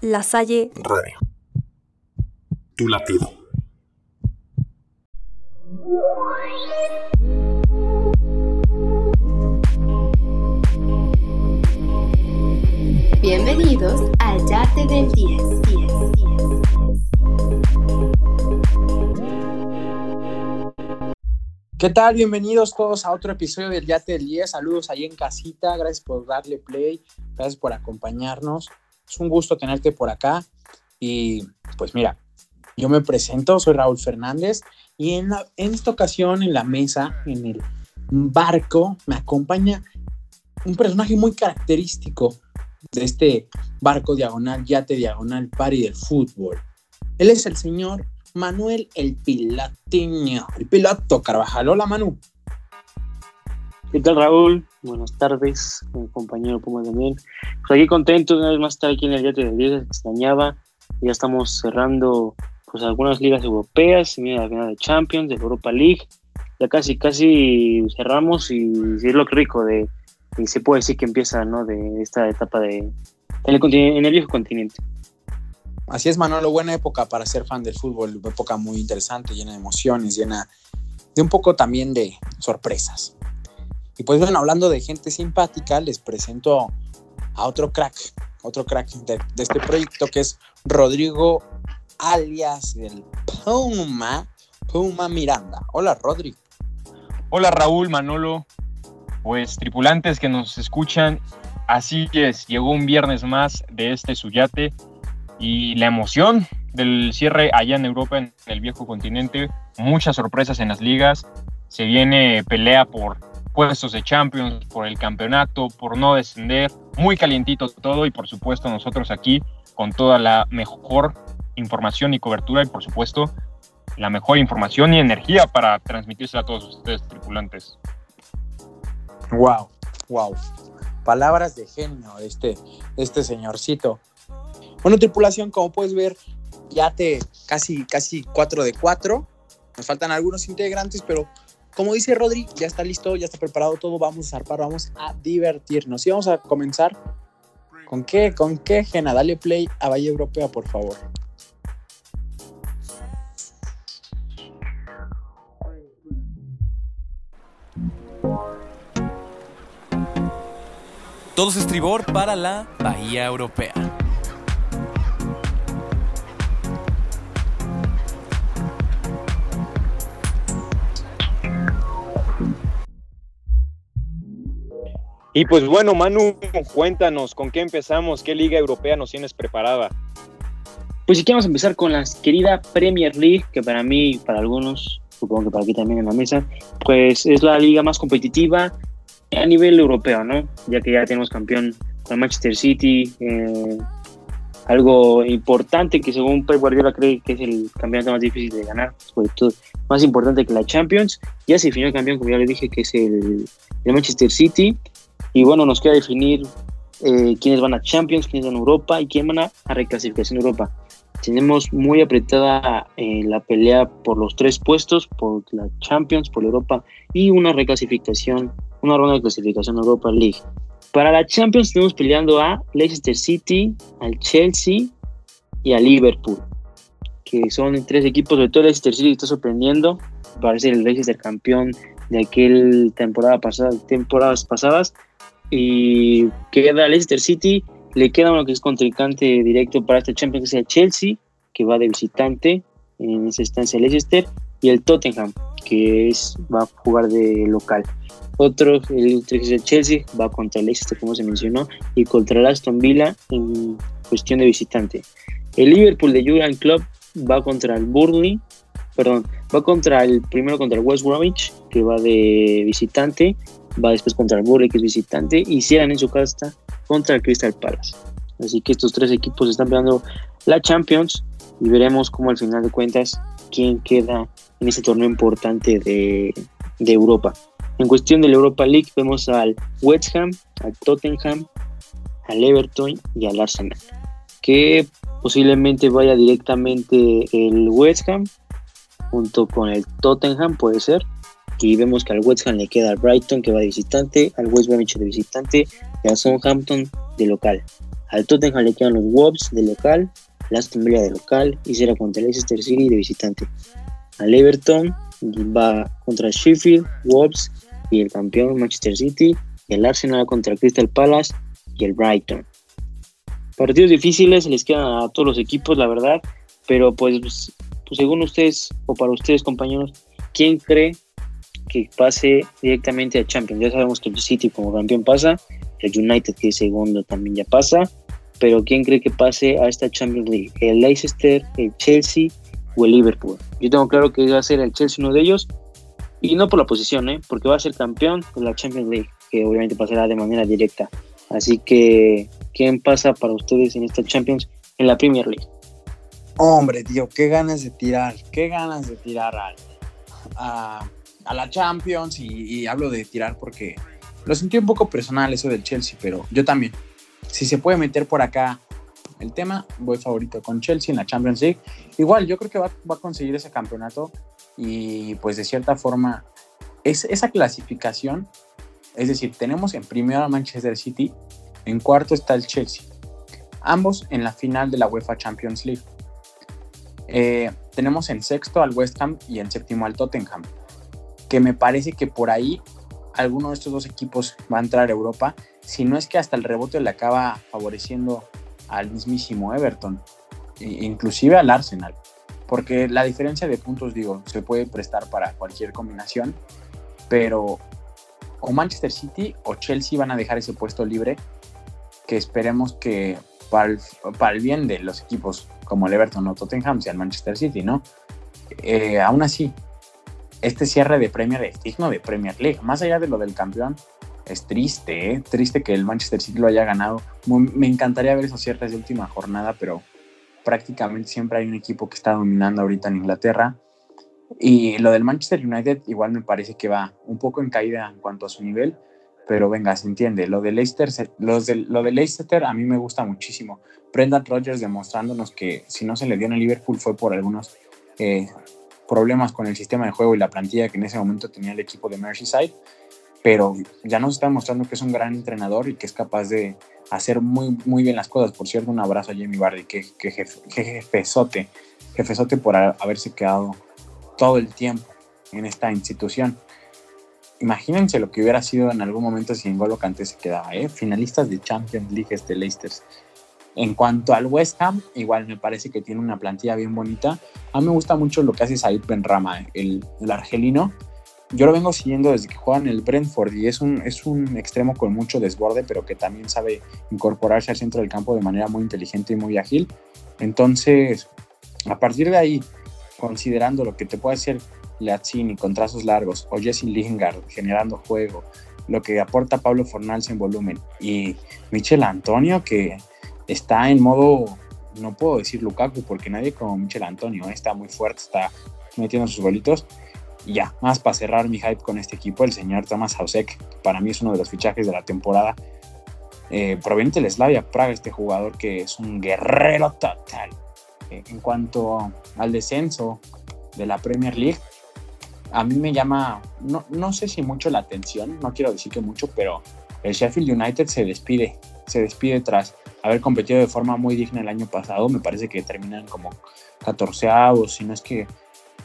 La Salle Radio. Tu latido. Bienvenidos al Yate del 10. ¿Qué tal? Bienvenidos todos a otro episodio del Yate del 10. Saludos ahí en casita. Gracias por darle play. Gracias por acompañarnos. Es un gusto tenerte por acá. Y pues mira, yo me presento, soy Raúl Fernández y en, esta ocasión en la mesa, en el barco, me acompaña un personaje muy característico de este barco diagonal, yate diagonal, pari del fútbol. Él es el señor Manuel el Pilatiño, el piloto Carvajal. Hola Manu. ¿Qué tal Raúl? Buenas tardes, mi compañero Puma también. Pues aquí contento de una vez más estar aquí en el Yate del 10, extrañaba. Ya estamos cerrando pues algunas ligas europeas, mira la final de Champions, de Europa League. Ya casi, casi cerramos y, es lo rico de, y se puede decir que empieza, ¿no? De esta etapa de, en el, en el viejo continente. Así es, Manolo, buena época para ser fan del fútbol, época muy interesante, llena de emociones, llena de un poco también de sorpresas. Y pues bueno, hablando de gente simpática, les presento a otro crack, otro crack de, este proyecto que es Rodrigo alias el Puma, Puma Miranda. Hola, Rodrigo. Hola, Raúl, Manolo. Pues tripulantes que nos escuchan, así es, llegó un viernes más de este suyate y la emoción del cierre allá en Europa, en el viejo continente, muchas sorpresas en las ligas, se viene pelea por puestos de Champions, por el campeonato, por no descender, muy calientito todo y por supuesto nosotros aquí con toda la mejor información y cobertura y por supuesto la mejor información y energía para transmitirse a todos ustedes tripulantes. Wow, wow. Palabras de genio de este, este señorcito. Bueno, tripulación, como puedes ver, ya te casi, casi 4 de 4. Nos faltan algunos integrantes, pero como dice Rodri, ya está listo, ya está preparado todo. Vamos a zarpar, vamos a divertirnos. Y vamos a comenzar. ¿Con qué? ¿Con qué, Gena? Dale play a Valle Europea, por favor. Todos estribor para la Bahía Europea. Y pues bueno, Manu, cuéntanos, ¿con qué empezamos? ¿Qué liga europea nos tienes preparada? Pues si queremos empezar con la querida Premier League, que para mí, para algunos, supongo que para aquí también en la mesa, pues es la liga más competitiva a nivel europeo, ¿no? Ya que ya tenemos campeón con Manchester City, eh, algo importante que según Pep Guardiola cree que es el campeonato más difícil de ganar, sobre todo más importante que la Champions. Ya se definió el campeón, como ya le dije, que es el, el Manchester City. Y bueno, nos queda definir eh, quiénes van a Champions, quiénes van a Europa y quién van a, reclasificación Europa. Tenemos muy apretada eh, la pelea por los tres puestos, por la Champions, por Europa y una reclasificación, una ronda de clasificación Europa League. Para la Champions tenemos peleando a Leicester City, al Chelsea y a Liverpool, que son tres equipos, sobre todo Leicester City está sorprendiendo, parece el Leicester campeón de aquel temporada pasada, temporadas pasadas, y queda Leicester City, le queda uno que es contrincante directo para este Champions, que es el Chelsea, que va de visitante en esa estancia Leicester, y el Tottenham, que es, va a jugar de local. Otro, el, el Chelsea, va contra el Leicester, como se mencionó, y contra el Aston Villa en cuestión de visitante. El Liverpool de Jurgen Club va contra el Burnley, perdón, va contra el primero contra el West Bromwich, que va de visitante, va después contra el Burnley, que es visitante, y cierran en su casa contra el Crystal Palace. Así que estos tres equipos están peleando la Champions y veremos cómo al final de cuentas quién queda en ese torneo importante de, de Europa. En cuestión de la Europa League vemos al West Ham, al Tottenham, al Everton y al Arsenal, que posiblemente vaya directamente el West Ham junto con el Tottenham, puede ser, y vemos que al West Ham le queda al Brighton que va de visitante, al West Bromwich de visitante y al Southampton de local. Al Tottenham le quedan los Wolves de local, el Aston de local y será contra el Leicester City de visitante. Al Everton va contra Sheffield, Wolves y el campeón Manchester City. Y el Arsenal contra Crystal Palace y el Brighton. Partidos difíciles les quedan a todos los equipos, la verdad. Pero pues, pues según ustedes o para ustedes compañeros, ¿quién cree que pase directamente a Champions? Ya sabemos que el City como campeón pasa, el United que es segundo también ya pasa, pero ¿quién cree que pase a esta Champions League? ¿El Leicester, el Chelsea o el Liverpool? Yo tengo claro que va a ser el Chelsea uno de ellos, y no por la posición, ¿eh? porque va a ser campeón de la Champions League, que obviamente pasará de manera directa. Así que, ¿quién pasa para ustedes en esta Champions en la Premier League? Hombre, tío, qué ganas de tirar, qué ganas de tirar a, la Champions y, hablo de tirar porque lo sentí un poco personal eso del Chelsea, pero yo también. Si se puede meter por acá el tema, voy favorito con Chelsea en la Champions League. Igual, yo creo que va, a conseguir ese campeonato y pues de cierta forma es, esa clasificación es decir, tenemos en primero a Manchester City, en cuarto está el Chelsea, ambos en la final de la UEFA Champions League. Eh, tenemos en sexto al West Ham y en séptimo al Tottenham, que me parece que por ahí alguno de estos dos equipos va a entrar a Europa, si no es que hasta el rebote le acaba favoreciendo al mismísimo Everton, e inclusive al Arsenal, porque la diferencia de puntos, digo, se puede prestar para cualquier combinación, pero o Manchester City o Chelsea van a dejar ese puesto libre que esperemos que para el, bien de los equipos como el Everton o Tottenham sea el Manchester City, ¿no? Eh, aún así, este cierre de Premier es digno de Premier League. Más allá de lo del campeón, es triste, ¿eh? triste que el Manchester City lo haya ganado. Me encantaría ver esos cierres de última jornada, pero prácticamente siempre hay un equipo que está dominando ahorita en Inglaterra y lo del Manchester United igual me parece que va un poco en caída en cuanto a su nivel, pero venga, se entiende. Lo de Leicester, lo de Leicester a mí me gusta muchísimo. Brendan Rodgers demostrándonos que si no se le dio en el Liverpool fue por algunos eh, problemas con el sistema de juego y la plantilla que en ese momento tenía el equipo de Merseyside, pero ya nos está demostrando que es un gran entrenador y que es capaz de hacer muy, muy bien las cosas. Por cierto, un abrazo a Jamie Vardy, que, que jefezote, jefezote por haberse quedado todo el tiempo en esta institución. Imagínense lo que hubiera sido en algún momento si N'Golo Kanté se quedaba, ¿eh? finalistas de Champions League este Leicester. En cuanto al West Ham, igual me parece que tiene una plantilla bien bonita. A mí me gusta mucho lo que hace Said Benrama, el, el argelino. Yo lo vengo siguiendo desde que juega en el Brentford y es un, es un extremo con mucho desborde, pero que también sabe incorporarse al centro del campo de manera muy inteligente y muy ágil. Entonces, a partir de ahí, considerando lo que te puede hacer Lazzini con trazos largos o Jesse Lingard generando juego, lo que aporta Pablo Fornals en volumen y Michel Antonio que está en modo, no puedo decir Lukaku porque nadie como Michel Antonio ¿eh? está muy fuerte, está metiendo sus bolitos. Y ya, más para cerrar mi hype con este equipo, el señor Thomas Hausek, para mí es uno de los fichajes de la temporada. Eh, proveniente del Slavia Praga, este jugador que es un guerrero total en cuanto al descenso de la Premier League, a mí me llama, no, no sé si mucho la atención, no quiero decir que mucho, pero el Sheffield United se despide, se despide tras haber competido de forma muy digna el año pasado, me parece que terminan como 14 si no es que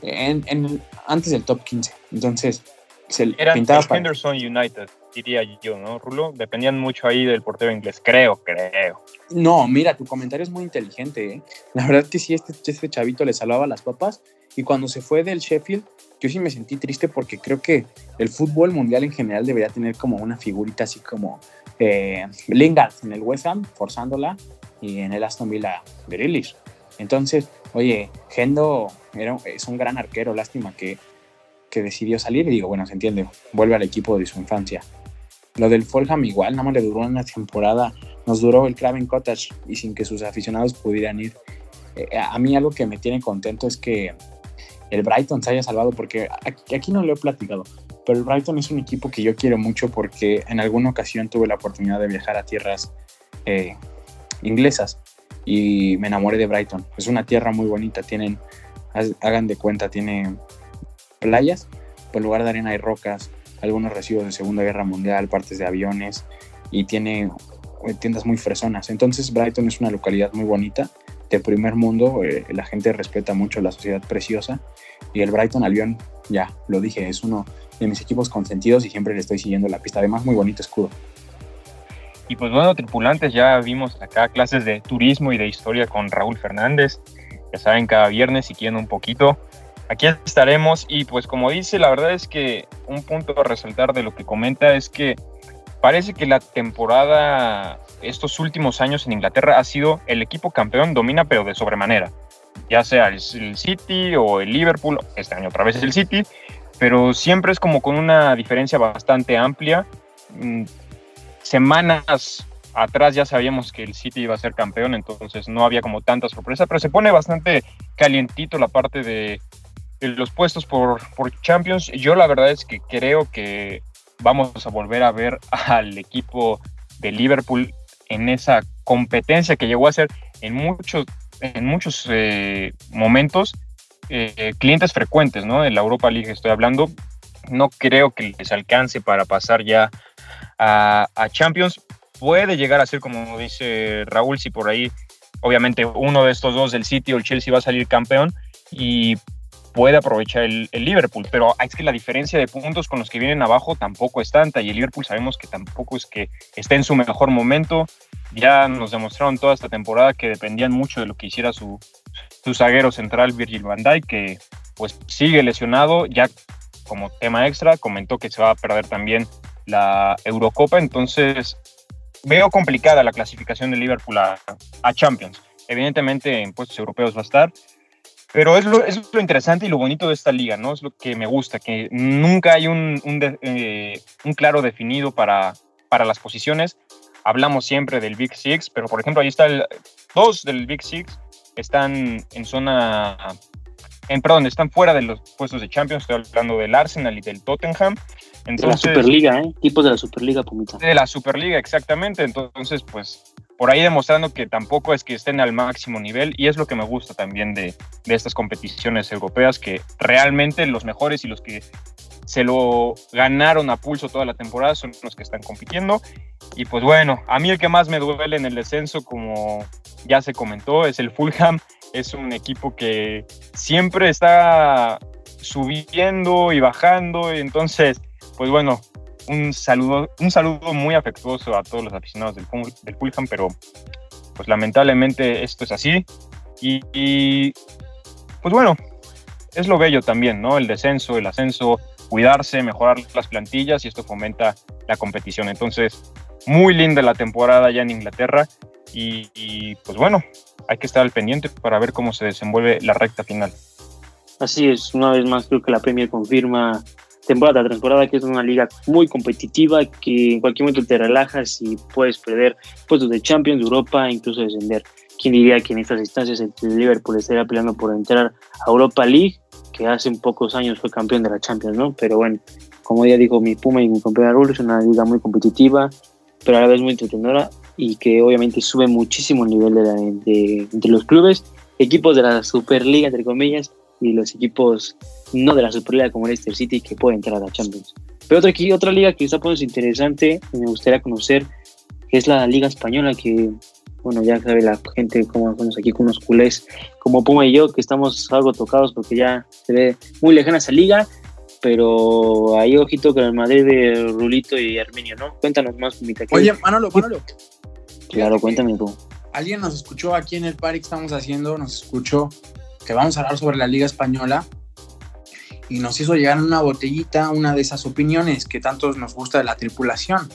en, antes del top 15, entonces se Era pintaba Henderson United diría yo, ¿no, Rulo? Dependían mucho ahí del portero inglés, creo, creo. No, mira, tu comentario es muy inteligente, ¿eh? La verdad que sí, este, este chavito le salvaba las papas y cuando se fue del Sheffield, yo sí me sentí triste porque creo que el fútbol mundial en general debería tener como una figurita así como eh, Lingard en el West Ham, forzándola, y en el Aston Villa, Grealish. Entonces, oye, Gendo era, es un gran arquero, lástima que, que decidió salir y digo, bueno, se entiende, vuelve al equipo de su infancia. Lo del Fulham igual, nada más le duró una temporada, nos duró el Craven Cottage y sin que sus aficionados pudieran ir. Eh, a mí algo que me tiene contento es que el Brighton se haya salvado porque aquí, no lo he platicado, pero el Brighton es un equipo que yo quiero mucho porque en alguna ocasión tuve la oportunidad de viajar a tierras eh, inglesas y me enamoré de Brighton. Es una tierra muy bonita, tienen, hagan de cuenta, tiene playas, por lugar de arena hay rocas, algunos residuos de Segunda Guerra Mundial, partes de aviones, y tiene eh, tiendas muy fresonas. Entonces Brighton es una localidad muy bonita, de primer mundo, eh, la gente respeta mucho la sociedad preciosa y el Brighton Albion, ya lo dije, es uno de mis equipos consentidos y siempre le estoy siguiendo la pista. Además, muy bonito escudo. Y pues bueno, tripulantes, ya vimos acá clases de turismo y de historia con Raúl Fernández. Ya saben, cada viernes si un poquito. Aquí estaremos y pues como dice, la verdad es que un punto a resaltar de lo que comenta es que parece que la temporada estos últimos años en Inglaterra ha sido el equipo campeón domina pero de sobremanera. Ya sea el, City o el Liverpool, este año otra vez el City, pero siempre es como con una diferencia bastante amplia. Mm, semanas atrás ya sabíamos que el City iba a ser campeón, entonces no había como tanta sorpresa, pero se pone bastante calientito la parte de, los puestos por, por, Champions. Yo la verdad es que creo que vamos a volver a ver al equipo de Liverpool en esa competencia que llegó a ser en muchos, en muchos eh, momentos eh, clientes frecuentes, ¿no? En la Europa League estoy hablando. No creo que les alcance para pasar ya a, Champions. Puede llegar a ser, como dice Raúl, si por ahí, obviamente, uno de estos dos, del City o el Chelsea, va a salir campeón y puede aprovechar el, Liverpool, pero es que la diferencia de puntos con los que vienen abajo tampoco es tanta y el Liverpool sabemos que tampoco es que esté en su mejor momento. Ya nos demostraron toda esta temporada que dependían mucho de lo que hiciera su, su zaguero central Virgil van Dijk, que pues sigue lesionado, ya como tema extra comentó que se va a perder también la Eurocopa, entonces veo complicada la clasificación de Liverpool a, Champions. Evidentemente en puestos europeos va a estar, pero es lo, es lo, interesante y lo bonito de esta liga, ¿no? Es lo que me gusta, que nunca hay un, un, eh, un claro definido para, para las posiciones. Hablamos siempre del Big Six, pero por ejemplo ahí está el dos del Big Six están en zona en, perdón, están fuera de los puestos de Champions, estoy hablando del Arsenal y del Tottenham. Entonces, de la Superliga, ¿eh? Tipos de la Superliga, Pumita. De la Superliga, exactamente. Entonces, pues, por ahí demostrando que tampoco es que estén al máximo nivel y es lo que me gusta también de, de estas competiciones europeas, que realmente los mejores y los que se lo ganaron a pulso toda la temporada son los que están compitiendo. Y pues bueno, a mí el que más me duele en el descenso, como ya se comentó, es el Fulham es un equipo que siempre está subiendo y bajando, entonces, pues bueno, un saludo, un saludo muy afectuoso a todos los aficionados del, del Fulham, pero pues lamentablemente esto es así. Y, pues bueno, es lo bello también, ¿no? El descenso, el ascenso, cuidarse, mejorar las plantillas y esto fomenta la competición. Entonces, muy linda la temporada ya en Inglaterra y pues bueno, hay que estar al pendiente para ver cómo se desenvuelve la recta final. Así es, una vez más creo que la Premier confirma temporada tras temporada que es una liga muy competitiva, que en cualquier momento te relajas y puedes perder puestos de Champions, de Europa, incluso descender. ¿Quién diría que en estas instancias el Liverpool estaría peleando por entrar a Europa League, que hace pocos años fue campeón de la Champions, ¿no? Pero bueno, como ya dijo mi Puma y mi compañero Raúl, es una liga muy competitiva, pero a la vez muy entretenedora y que obviamente sube muchísimo el nivel de, de, los clubes, equipos de la Superliga, entre comillas, y los equipos no de la Superliga como Leicester City que pueden entrar a la Champions. Pero otra, aquí, otra liga que está poniendo interesante y me gustaría conocer es la Liga Española que, bueno, ya sabe la gente como estamos aquí con unos culés como Puma y yo, que estamos algo tocados porque ya se ve muy lejana esa liga, pero ahí ojito con el Madrid de Rulito y Arminio, ¿no? Cuéntanos más, Pumita. Oye, Manolo, Manolo, Claro, cuéntame tú. Alguien nos escuchó aquí en el party que estamos haciendo, nos escuchó que vamos a hablar sobre la Liga Española y nos hizo llegar una botellita una de esas opiniones que tantos nos gusta de la tripulación.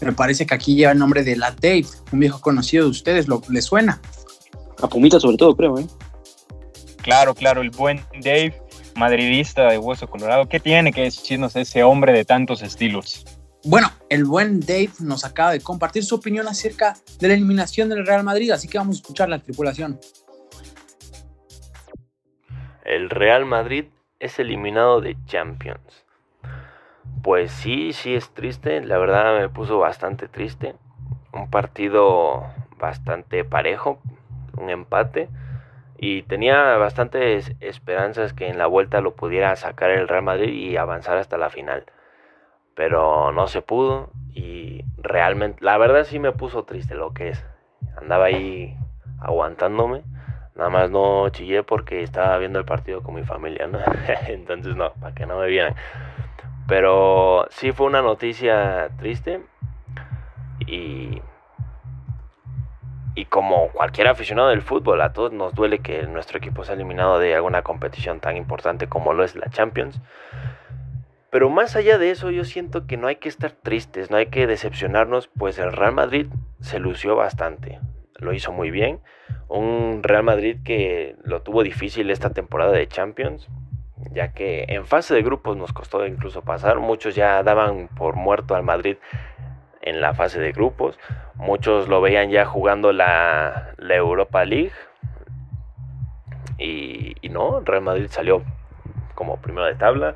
Me parece que aquí lleva el nombre de la Dave, un viejo conocido de ustedes, ¿lo, ¿le suena? A Pumita sobre todo, creo, ¿eh? Claro, claro, el buen Dave, madridista de Hueso Colorado. ¿Qué tiene que decirnos ese hombre de tantos estilos? Bueno, el buen Dave nos acaba de compartir su opinión acerca de la eliminación del Real Madrid, así que vamos a escuchar la tripulación. El Real Madrid es eliminado de Champions. Pues sí, sí es triste, la verdad me puso bastante triste. Un partido bastante parejo, un empate. Y tenía bastantes esperanzas que en la vuelta lo pudiera sacar el Real Madrid y avanzar hasta la final pero no se pudo y realmente, la verdad sí me puso triste lo que es. Andaba ahí aguantándome, nada más no chillé porque estaba viendo el partido con mi familia, ¿no? Entonces no, para que no me vieran. Pero sí fue una noticia triste y y como cualquier aficionado del fútbol, a todos nos duele que nuestro equipo sea eliminado de alguna competición tan importante como lo es la Champions. Pero más allá de eso, yo siento que no hay que estar tristes, no hay que decepcionarnos, pues el Real Madrid se lució bastante, lo hizo muy bien. Un Real Madrid que lo tuvo difícil esta temporada de Champions, ya que en fase de grupos nos costó incluso pasar, muchos ya daban por muerto al Madrid en la fase de grupos. Muchos lo veían ya jugando la, Europa League. Y, y, no, Real Madrid salió como primero de tabla.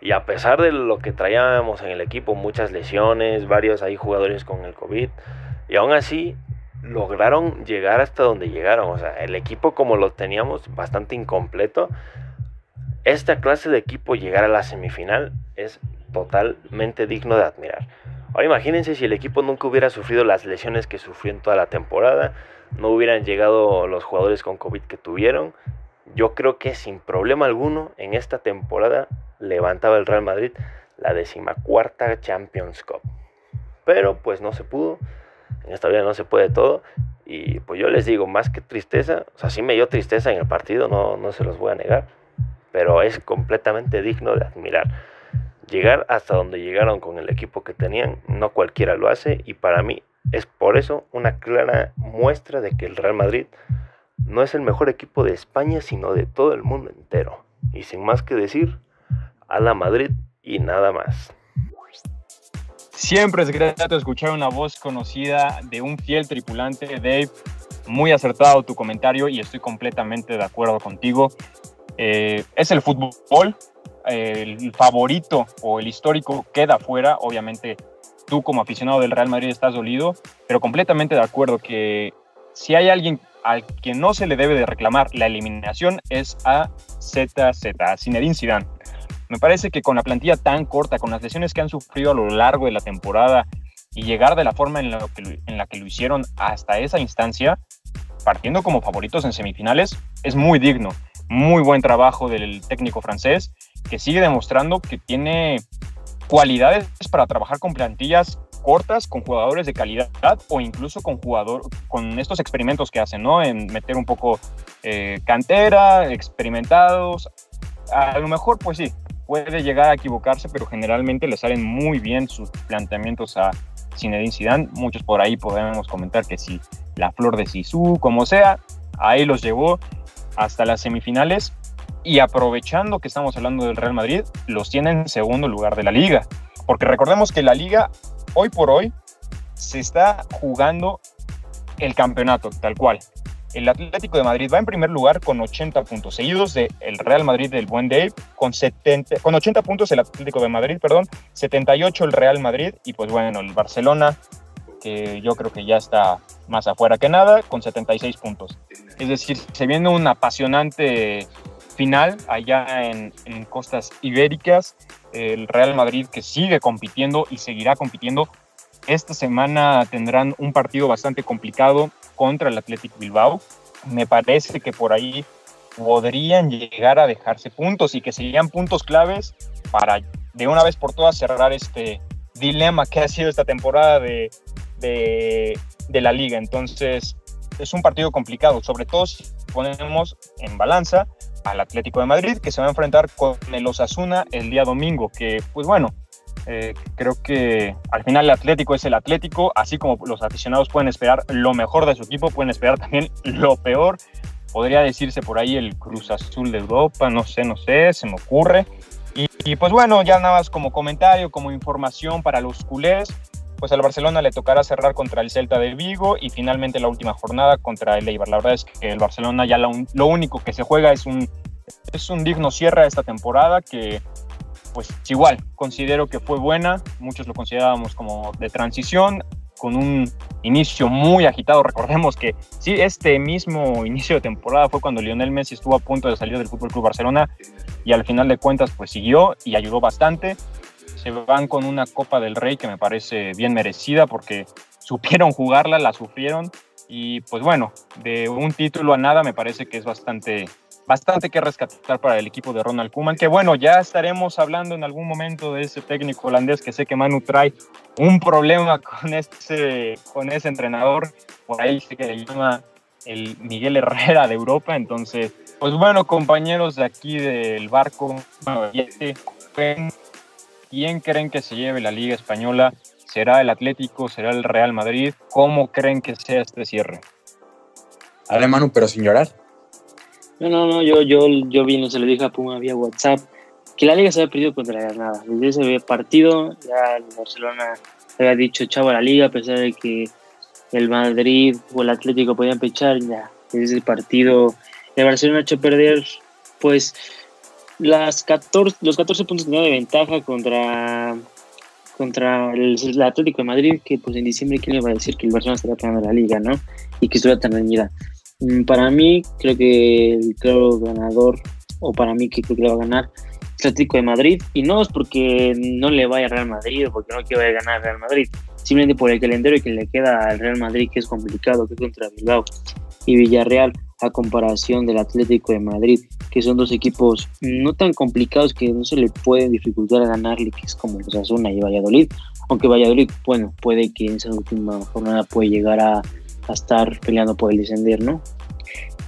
Y a pesar de lo que traíamos en el equipo, muchas lesiones, varios ahí jugadores con el COVID. Y aún así lograron llegar hasta donde llegaron. O sea, el equipo como lo teníamos bastante incompleto. Esta clase de equipo llegar a la semifinal es totalmente digno de admirar. Ahora imagínense si el equipo nunca hubiera sufrido las lesiones que sufrió en toda la temporada, no hubieran llegado los jugadores con COVID que tuvieron. Yo creo que sin problema alguno en esta temporada levantaba el Real Madrid la decimacuarta Champions Cup. Pero pues no se pudo, en esta vida no se puede todo. Y pues yo les digo, más que tristeza, o sea, sí me dio tristeza en el partido, no, no se los voy a negar, pero es completamente digno de admirar llegar hasta donde llegaron con el equipo que tenían, no cualquiera lo hace y para mí es por eso una clara muestra de que el Real Madrid no es el mejor equipo de España, sino de todo el mundo entero. Y sin más que decir, a la Madrid y nada más. Siempre es grato escuchar una voz conocida de un fiel tripulante, Dave. Muy acertado tu comentario y estoy completamente de acuerdo contigo. Eh, es el fútbol, el favorito o el histórico queda fuera, obviamente tú como aficionado del Real Madrid estás dolido, pero completamente de acuerdo que si hay alguien al que no se le debe de reclamar la eliminación es a ZZ, a Zinedine Zidane. Me parece que con la plantilla tan corta, con las lesiones que han sufrido a lo largo de la temporada y llegar de la forma en la que, en la que lo hicieron hasta esa instancia, partiendo como favoritos en semifinales, es muy digno. Muy buen trabajo del técnico francés que sigue demostrando que tiene cualidades para trabajar con plantillas cortas, con jugadores de calidad o incluso con jugador, con estos experimentos que hacen, ¿no? En meter un poco eh, cantera, experimentados. A lo mejor, pues sí, puede llegar a equivocarse, pero generalmente le salen muy bien sus planteamientos a Zinedine Zidane. Muchos por ahí podemos comentar que si la flor de Sisu, como sea, ahí los llevó hasta las semifinales y aprovechando que estamos hablando del Real Madrid, los tiene en segundo lugar de la liga. Porque recordemos que la liga, hoy por hoy, se está jugando el campeonato, tal cual. El Atlético de Madrid va en primer lugar con 80 puntos, seguidos del el Real Madrid del Buen Dave con, 70, con 80 puntos el Atlético de Madrid, perdón, 78 el Real Madrid y pues bueno, el Barcelona, que yo creo que ya está más afuera que nada, con 76 puntos. Es decir, se viene un apasionante final allá en, costas ibéricas. El Real Madrid que sigue compitiendo y seguirá compitiendo. Esta semana tendrán un partido bastante complicado contra el Athletic Bilbao. Me parece que por ahí podrían llegar a dejarse puntos y que serían puntos claves para de una vez por todas cerrar este dilema que ha sido esta temporada de, de, de la liga. Entonces es un partido complicado, sobre todo si ponemos en balanza al Atlético de Madrid, que se va a enfrentar con el Osasuna el día domingo, que pues bueno, eh, creo que al final el Atlético es el Atlético, así como los aficionados pueden esperar lo mejor de su equipo, pueden esperar también lo peor. Podría decirse por ahí el Cruz Azul de Europa, no sé, no sé, se me ocurre. Y, y pues bueno, ya nada más como comentario, como información para los culés, pues al Barcelona le tocará cerrar contra el Celta de Vigo y finalmente la última jornada contra el Eibar. La verdad es que el Barcelona ya lo, único que se juega es un, es un digno cierre a esta temporada que pues igual considero que fue buena, muchos lo considerábamos como de transición, con un inicio muy agitado. Recordemos que sí, este mismo inicio de temporada fue cuando Lionel Messi estuvo a punto de salir del Fútbol Club Barcelona y al final de cuentas pues siguió y ayudó bastante se van con una Copa del Rey que me parece bien merecida porque supieron jugarla, la sufrieron y pues bueno, de un título a nada me parece que es bastante bastante que rescatar para el equipo de Ronald Koeman, que bueno, ya estaremos hablando en algún momento de ese técnico holandés que sé que Manu trae un problema con ese, con ese entrenador, por ahí sé que le llama el Miguel Herrera de Europa, entonces, pues bueno, compañeros de aquí del barco, ¿quién creen que se lleve la Liga Española? ¿Será el Atlético? ¿Será el Real Madrid? ¿Cómo creen que sea este cierre? Dale, Manu, pero sin llorar. No, no, no, yo, yo, yo bien se lo dije a Puma vía WhatsApp, que la liga se había perdido contra Granada. Desde ese partido, ya el Barcelona había dicho chavo a la liga, a pesar de que el Madrid o el Atlético podían pechar, ya desde ese partido el Barcelona ha hecho perder, pues, las 14, los 14 puntos de ventaja contra contra el, Atlético de Madrid, que pues en diciembre, ¿quién le va a decir que el Barcelona estaría ganando la liga, no? Y que estuviera tan reñida. Mm, para mí, creo que el claro ganador, o para mí que creo que le va a ganar, es el Atlético de Madrid. Y no es porque no le vaya a Real Madrid o porque no quiera ganar Real Madrid, simplemente por el calendario que le queda al Real Madrid, que es complicado, que contra Bilbao y Villarreal, a comparación del Atlético de Madrid, que son dos equipos no tan complicados que no se le pueden dificultar ganarle, que es como Osasuna y Valladolid. Aunque Valladolid, bueno, puede que en esa última jornada puede llegar a a estar peleando por el descender, ¿no?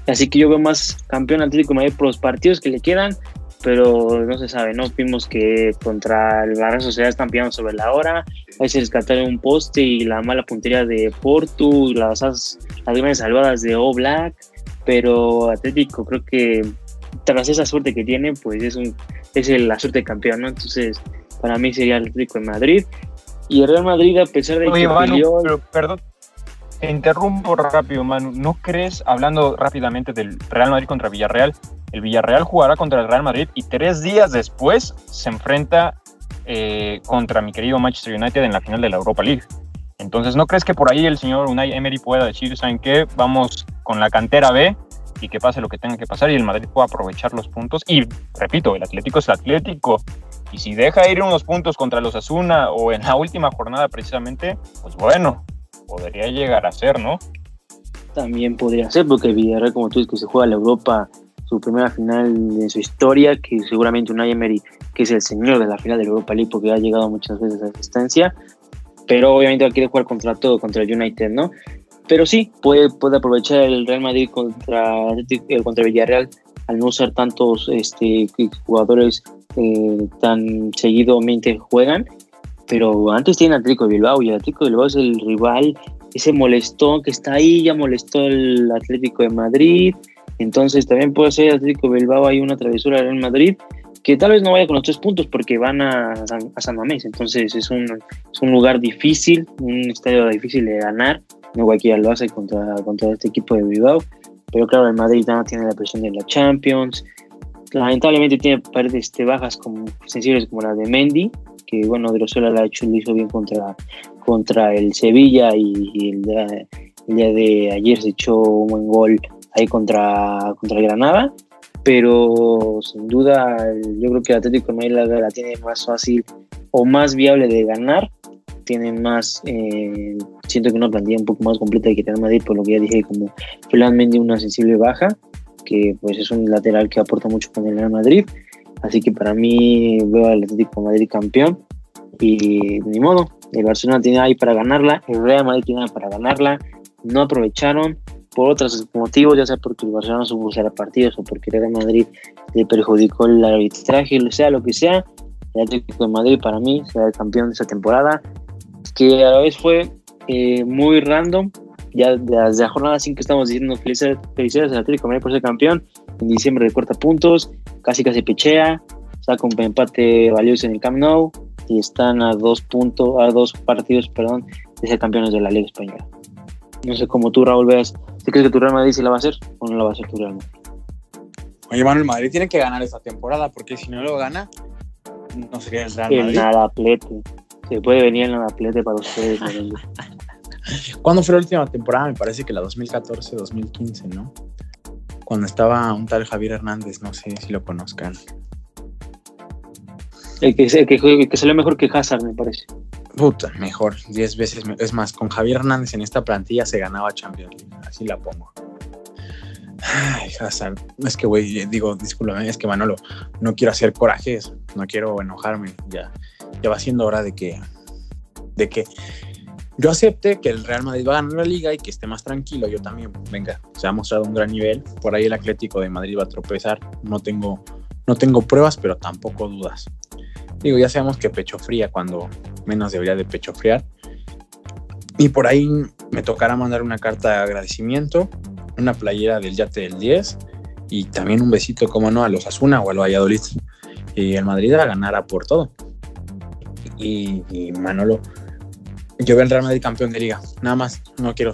Así que yo veo más campeón Atlético de Madrid por los partidos que le quedan, pero no se sabe, ¿no? Vimos que contra el Barra Sociedad están pillando sobre la hora, ahí se rescataron un poste y la mala puntería de Portu, las, las grandes salvadas de O Black, pero Atlético creo que tras esa suerte que tiene, pues es, un, es la suerte de campeón, ¿no? Entonces, para mí sería el Atlético de Madrid. Y el Real Madrid, a pesar de que. pero, perdón, interrumpo rápido, Manu. ¿No crees, hablando rápidamente del Real Madrid contra Villarreal, el Villarreal jugará contra el Real Madrid y tres días después se enfrenta eh, contra mi querido Manchester United en la final de la Europa League? Entonces, ¿no crees que por ahí el señor Unai Emery pueda decir, ¿saben qué? Vamos con la cantera B y que pase lo que tenga que pasar y el Madrid pueda aprovechar los puntos? Y repito, el Atlético es el Atlético. Y si deja ir unos puntos contra los Asuna o en la última jornada precisamente, pues bueno, podría llegar a ser, ¿no? También podría ser, porque Villarreal, como tú dices, que se juega la Europa, su primera final de su historia, que seguramente un Emery, que es el señor de la final de la Europa League, porque ha llegado muchas veces a esa pero obviamente va a jugar contra todo, contra el United, ¿no? Pero sí, puede, puede aprovechar el Real Madrid contra, eh, contra Villarreal al no usar tantos este, jugadores eh, tan seguidamente juegan pero antes tiene Atlético de Bilbao y el Atlético de Bilbao es el rival, ese molestón que está ahí, ya molestó el Atlético de Madrid, entonces también puede ser Atlético de Bilbao hay una travesura en Madrid que tal vez no vaya con los tres puntos porque van a San, Mamés, entonces es un, es un lugar difícil, un estadio difícil de ganar, no cualquiera lo hace contra, contra este equipo de Bilbao, pero claro, el Madrid no tiene la presión de la Champions, lamentablemente tiene paredes este, bajas como, sensibles como la de Mendy, que bueno, Drosola la hecho, lo hizo bien contra, contra el Sevilla y, el, día, de ayer se echó un buen gol ahí contra, contra el Granada, pero sin duda yo creo que el Atlético de Madrid la, tiene más fácil o más viable de ganar, tiene más, eh, siento que una plantilla un poco más completa que tener Madrid, por lo que ya dije, como finalmente una sensible baja, que pues es un lateral que aporta mucho con el Real Madrid, Así que para mí veo al Atlético Madrid campeón y ni modo, el Barcelona tiene ahí para ganarla, el Real Madrid tiene para ganarla, no aprovecharon por otros motivos, ya sea porque el Barcelona supo usar partidos o porque el Real Madrid le perjudicó el arbitraje, sea lo que sea, el Atlético de Madrid para mí será el campeón de esa temporada, que a la vez fue eh, muy random, ya desde la jornada 5 estamos diciendo felicidades, al Atlético de Madrid por ser campeón, en diciembre recorta puntos, casi casi pechea, saca un empate valioso en el Camp Nou y están a dos puntos, a dos partidos, perdón, de ser campeones de la Liga Española. No sé cómo tú, Raúl, veas. ¿Te crees que tu Real Madrid sí la va a hacer o no la va a hacer tu Real Madrid? Oye, Manuel, Madrid tiene que ganar esta temporada porque si no lo gana, no sería el Real Madrid. El nadaplete. Se puede venir el nadaplete para ustedes. ¿Cuándo fue la última temporada? Me parece que la 2014-2015, ¿no? Cuando estaba un tal Javier Hernández, no sé si lo conozcan. El que, el que, el que salió mejor que Hazard, me parece. Puta, mejor, 10 veces. Es más, con Javier Hernández en esta plantilla se ganaba Champions League. Así la pongo. Ay, Hazard. Es que, güey, digo, discúlpame, es que Manolo, no quiero hacer corajes, no quiero enojarme. Ya, ya va siendo hora de que, de que yo acepte que el Real Madrid va a ganar la liga y que esté más tranquilo. Yo también, venga, se ha mostrado un gran nivel. Por ahí el Atlético de Madrid va a tropezar. No tengo, no tengo pruebas, pero tampoco dudas. Digo, ya sabemos que pecho fría cuando menos debería de pecho friar. Y por ahí me tocará mandar una carta de agradecimiento, una playera del Yate del 10 y también un besito, como no, a los Asuna o al Valladolid. Y el Madrid a ganar a por todo. Y, y Manolo, yo veo el Real Madrid campeón de liga. Nada más, no quiero,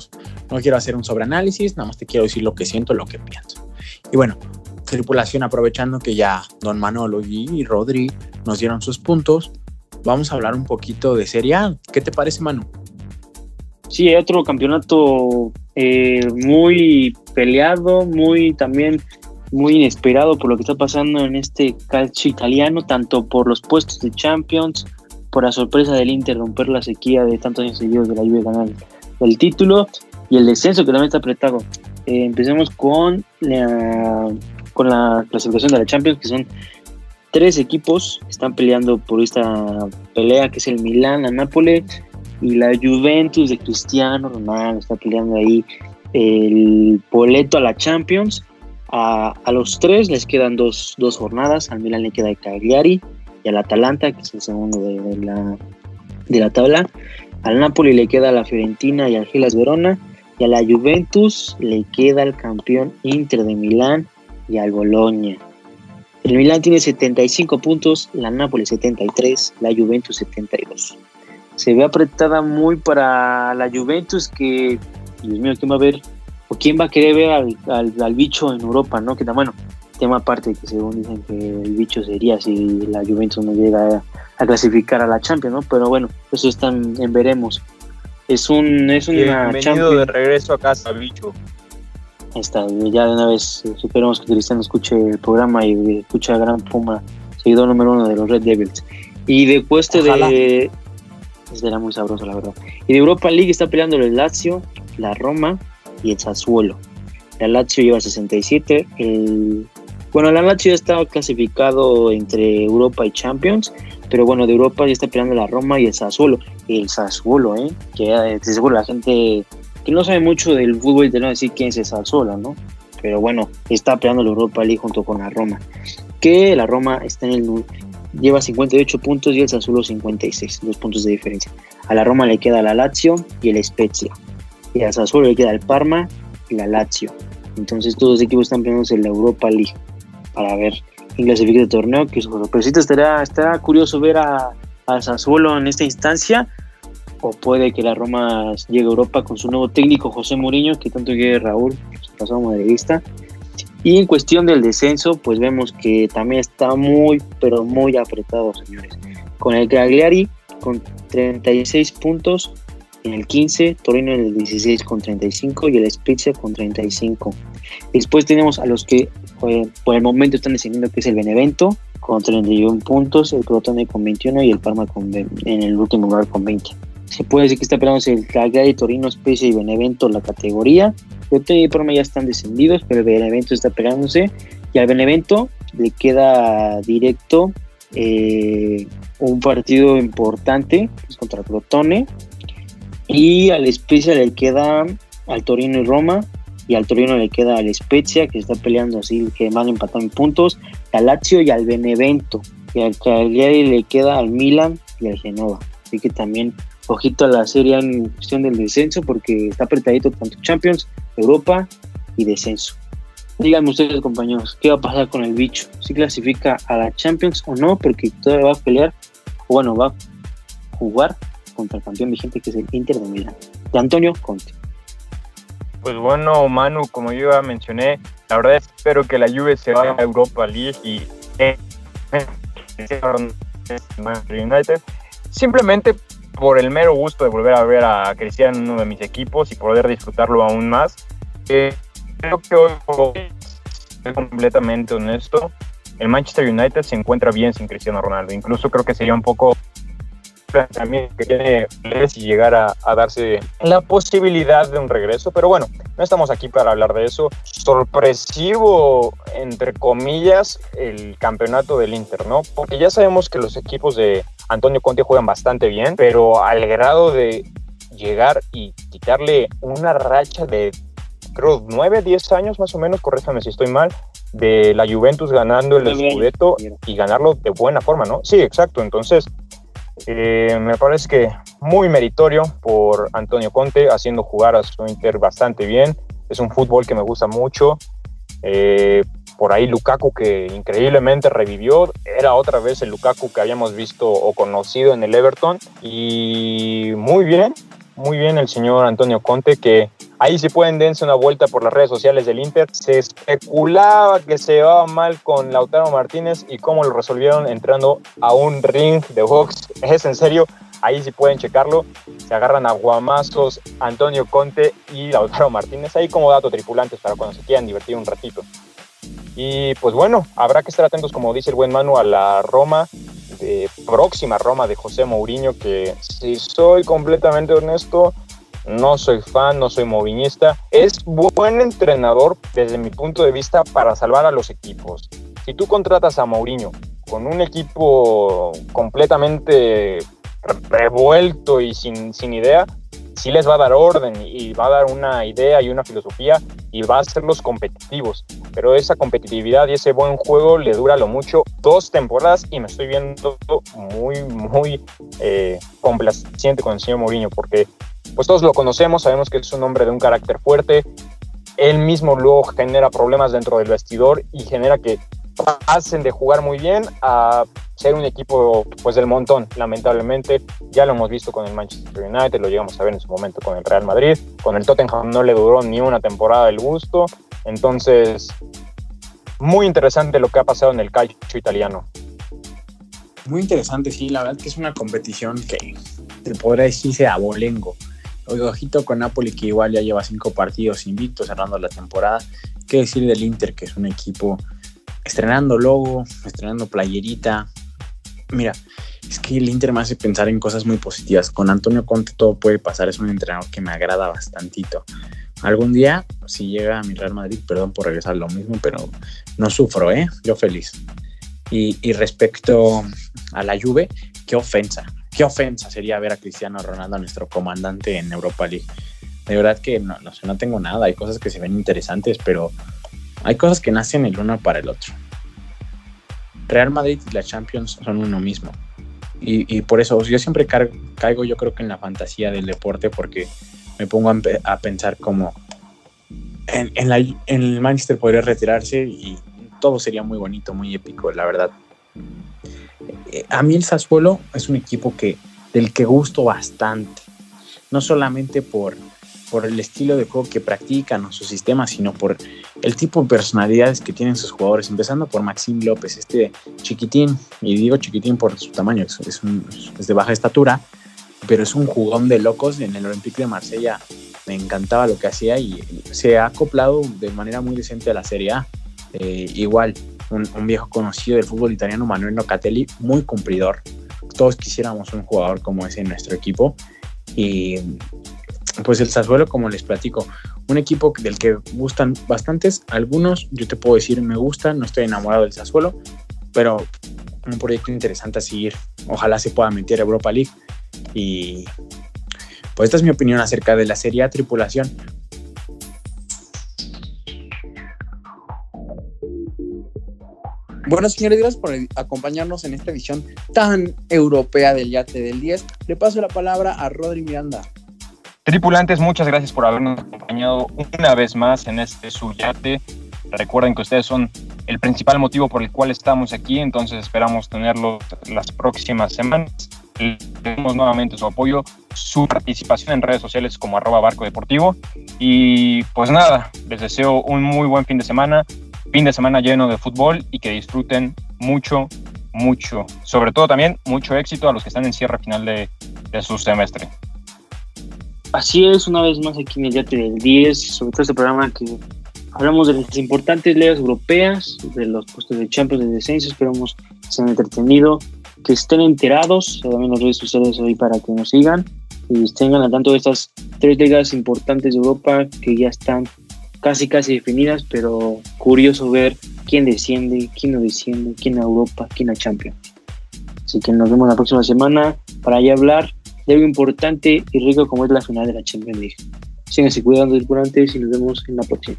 no quiero hacer un sobreanálisis, nada más te quiero decir lo que siento, lo que pienso. Y bueno, tripulación, aprovechando que ya Don Manolo y Rodri nos dieron sus puntos, vamos a hablar un poquito de Serie A. ¿Qué te parece, Manu? Sí, otro campeonato eh, muy peleado, muy también muy inesperado por lo que está pasando en este calcio italiano, tanto por los puestos de Champions, por la sorpresa del Inter romper la sequía de tantos años seguidos de la Juve ganar el título y el descenso que también está apretado. Eh, empecemos con la, con la clasificación de la Champions, que son tres equipos que están peleando por esta pelea, que es el Milán, la Nápoles y la Juventus de Cristiano Ronaldo está peleando ahí el boleto a la Champions. A, a los tres les quedan dos, dos jornadas. Al Milan le queda el Cagliari y al Atalanta, que es el segundo de, la, de la tabla. Al Napoli le queda la Fiorentina y al Gelas Verona. Y a la Juventus le queda el campeón Inter de Milán y al Bologna. El Milán tiene 75 puntos, la Napoli 73, la Juventus 72 se ve apretada muy para la Juventus que, Dios mío, ¿quién va a ver o quién va a querer ver al, al, al bicho en Europa, no? Que bueno, tema aparte que según dicen que el bicho sería si la Juventus no llega a, a clasificar a la Champions, ¿no? Pero bueno, eso está en, veremos. Es un es una Bienvenido Champions. de regreso a casa, bicho. Ahí está, ya de una vez eh, esperemos que Cristiano escuche el programa y escuche a Gran Puma, seguidor número uno de los Red Devils. Y de puesto Ojalá. de. Será muy sabroso, la verdad. Y de Europa League está peleando el Lazio, la Roma y el Sassuolo. La Lazio lleva 67. El... Bueno, la Lazio está clasificado entre Europa y Champions, pero bueno, de Europa ya está peleando la Roma y el Sassuolo. El Sassuolo, ¿eh? Que eh, seguro la gente que no sabe mucho del fútbol italiano decir quién es el Sassuolo, ¿no? Pero bueno, está peleando la Europa League junto con la Roma. Que la Roma está en el lleva 58 puntos y el Sassuolo 56, dos puntos de diferencia. A la Roma le queda la Lazio y el Spezia. Y al Sassuolo le queda el Parma y la Lazio. Entonces todos los equipos están peleándose en la Europa League para ver quién clasifica el torneo. Que sí estará, estará curioso ver a, al Sassuolo en esta instancia. O puede que la Roma llegue a Europa con su nuevo técnico José Mourinho, que tanto quiere Raúl, su pasado madridista. Y en cuestión del descenso, pues vemos que también está muy, pero muy apretado, señores. Con el Cagliari con 36 puntos en el 15, Torino en el 16 con 35 y el Spezia con 35. Después tenemos a los que eh, por el momento están descendiendo, que es el Benevento con 31 puntos, el Crotone con 21 y el Parma con, en el último lugar con 20. Se puede decir que está peleándose el Cagliari, Torino, Spezia y Benevento la categoría. Crotone y Parma ya están descendidos, pero el Benevento está peleándose y al Benevento le queda directo eh, un partido importante que es contra Crotone y al Spezia le queda al Torino y Roma y al Torino le queda al Spezia que está peleando así que van empatando puntos al Lazio y al Benevento y al Cagliari le queda al Milan y al Genova así que también ojito a la serie en cuestión del descenso porque está apretadito tanto Champions Europa y descenso Díganme ustedes, compañeros, ¿qué va a pasar con el bicho? ¿Si clasifica a la Champions o no? Porque todavía va a pelear, bueno, va a jugar contra el campeón vigente que es el Inter de Milán. De Antonio Conte. Pues bueno, Manu, como yo ya mencioné, la verdad espero que la Juve se vaya a Europa League y United. Simplemente por el mero gusto de volver a ver a Cristiano uno de mis equipos y poder disfrutarlo aún más. Eh, creo que hoy, completamente honesto, el Manchester United se encuentra bien sin Cristiano Ronaldo. Incluso creo que sería un poco también que tiene y llegar a, a, darse la posibilidad de un regreso, pero bueno, no estamos aquí para hablar de eso. Sorpresivo, entre comillas, el campeonato del Inter, ¿no? Porque ya sabemos que los equipos de Antonio Conte juegan bastante bien, pero al grado de llegar y quitarle una racha de, creo, 9, 10 años más o menos, corréjame si estoy mal, de la Juventus ganando el Scudetto y ganarlo de buena forma, ¿no? Sí, exacto. Entonces, eh, me parece que muy meritorio por Antonio Conte, haciendo jugar a su Inter bastante bien. Es un fútbol que me gusta mucho. Eh, por ahí Lukaku que increíblemente revivió, era otra vez el Lukaku que habíamos visto o conocido en el Everton. Y muy bien, muy bien el señor Antonio Conte, que ahí sí pueden dense una vuelta por las redes sociales del Inter. Se especulaba que se llevaba mal con Lautaro Martínez y cómo lo resolvieron entrando a un ring de box. Es en serio, ahí sí pueden checarlo. Se agarran a guamazos Antonio Conte y Lautaro Martínez, ahí como dato tripulantes para cuando se quieran divertir un ratito. Y pues bueno, habrá que estar atentos, como dice el buen Manu, a la Roma próxima Roma de José Mourinho, que si soy completamente honesto, no soy fan, no soy movinista. Es buen entrenador desde mi punto de vista para salvar a los equipos. Si tú contratas a Mourinho con un equipo completamente revuelto y sin, sin idea, sí les va a dar orden y va a dar una idea y una filosofía y va a hacerlos competitivos. Pero esa competitividad y ese buen juego le dura lo mucho dos temporadas y me estoy viendo muy, muy eh, complaciente con el señor Mourinho porque pues todos lo conocemos, sabemos que es un hombre de un carácter fuerte. Él mismo luego genera problemas dentro del vestidor y genera que pasen de jugar muy bien a ser un equipo pues del montón, lamentablemente. Ya lo hemos visto con el Manchester United, lo llegamos a ver en su momento con el Real Madrid, con el Tottenham no le duró ni una temporada el gusto, entonces muy interesante lo que ha pasado en el calcio italiano. Muy interesante, sí, la verdad que es una competición que te podría decirse abolengo. Ojito con Napoli que igual ya lleva cinco partidos invictos cerrando la temporada. ¿Qué decir del Inter que es un equipo estrenando logo, estrenando playerita, mira, es que el Inter me hace pensar en cosas muy positivas. Con Antonio Conte todo puede pasar, es un entrenador que me agrada bastantito. Algún día, si llega a mi Real Madrid, perdón por regresar lo mismo, pero no sufro, ¿eh? Yo feliz. Y, respecto a la Juve, qué ofensa, qué ofensa sería ver a Cristiano Ronaldo, nuestro comandante en Europa League. De verdad que no, no, no tengo nada, hay cosas que se ven interesantes, pero hay cosas que nacen el uno para el otro. Real Madrid y la Champions son uno mismo. Y, por eso yo siempre caigo yo creo que en la fantasía del deporte porque me pongo a, pensar como en, en, el Manchester podría retirarse y todo sería muy bonito, muy épico, la verdad. Eh, a mí el Sassuolo es un equipo que, del que gusto bastante, no solamente por, por el estilo de juego que practican o su sistema, sino por el tipo de personalidades que tienen sus jugadores, empezando por Maxim López, este chiquitín, y digo chiquitín por su tamaño, es, de baja estatura, pero es un jugón de locos en el Olympique de Marsella. Me encantaba lo que hacía y se ha acoplado de manera muy decente a la Serie A. Eh, igual, un, viejo conocido del fútbol italiano, Manuel Locatelli, muy cumplidor. Todos quisiéramos un jugador como ese en nuestro equipo. Y pues el Sassuolo, como les platico, un equipo del que gustan bastantes, algunos yo te puedo decir me gustan, no estoy enamorado del Sassuolo, pero un proyecto interesante a seguir. Ojalá se pueda meter a Europa League y pues esta es mi opinión acerca de la Serie A Tripulación. Bueno, señores, gracias por acompañarnos en esta edición tan europea del Yate del 10. Le paso la palabra a Rodri Miranda. Tripulantes, muchas gracias por habernos acompañado una vez más en este suyate. Recuerden que ustedes son el principal motivo por el cual estamos aquí, entonces esperamos tenerlos las próximas semanas. Tenemos nuevamente su apoyo, su participación en redes sociales como arroba barco deportivo. Y pues nada, les deseo un muy buen fin de semana, fin de semana lleno de fútbol y que disfruten mucho, mucho. Sobre todo también mucho éxito a los que están en cierre final de su semestre. Así es, una vez más aquí en el Yate del 10, sobre todo este programa que Hablamos de las importantes ligas europeas, de los puestos de Champions de descenso. Esperamos que se han entretenido, que estén enterados. También las redes sociales hoy para que nos sigan y estén al tanto de estas tres ligas importantes de Europa que ya están casi casi definidas, pero curioso ver quién desciende, quién no desciende, quién a Europa, quién a Champions. Así que nos vemos la próxima semana para ya hablar de algo importante y rico como es la final de la Champions League. Síganse cuidando durante y nos vemos en la próxima.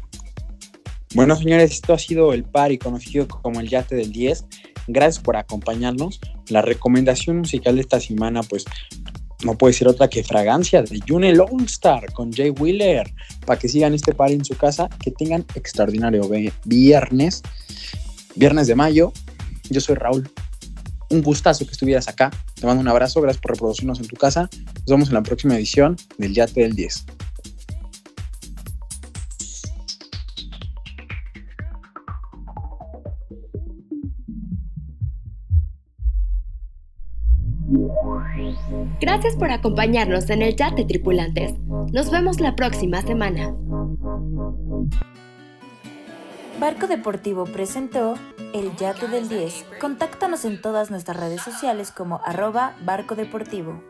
Bueno, señores, esto ha sido el par y conocido como el Yate del 10. Gracias por acompañarnos. La recomendación musical de esta semana, pues no puede ser otra que Fragancia de June Lone Star con Jay Wheeler. Para que sigan este par en su casa, que tengan extraordinario viernes, viernes de mayo. Yo soy Raúl. Un gustazo que estuvieras acá. Te mando un abrazo. Gracias por reproducirnos en tu casa. Nos vemos en la próxima edición del Yate del 10. Gracias por acompañarnos en el Yate Tripulantes. Nos vemos la próxima semana. Barco Deportivo presentó El Yate del 10. Contáctanos en todas nuestras redes sociales como arroba Barco Deportivo.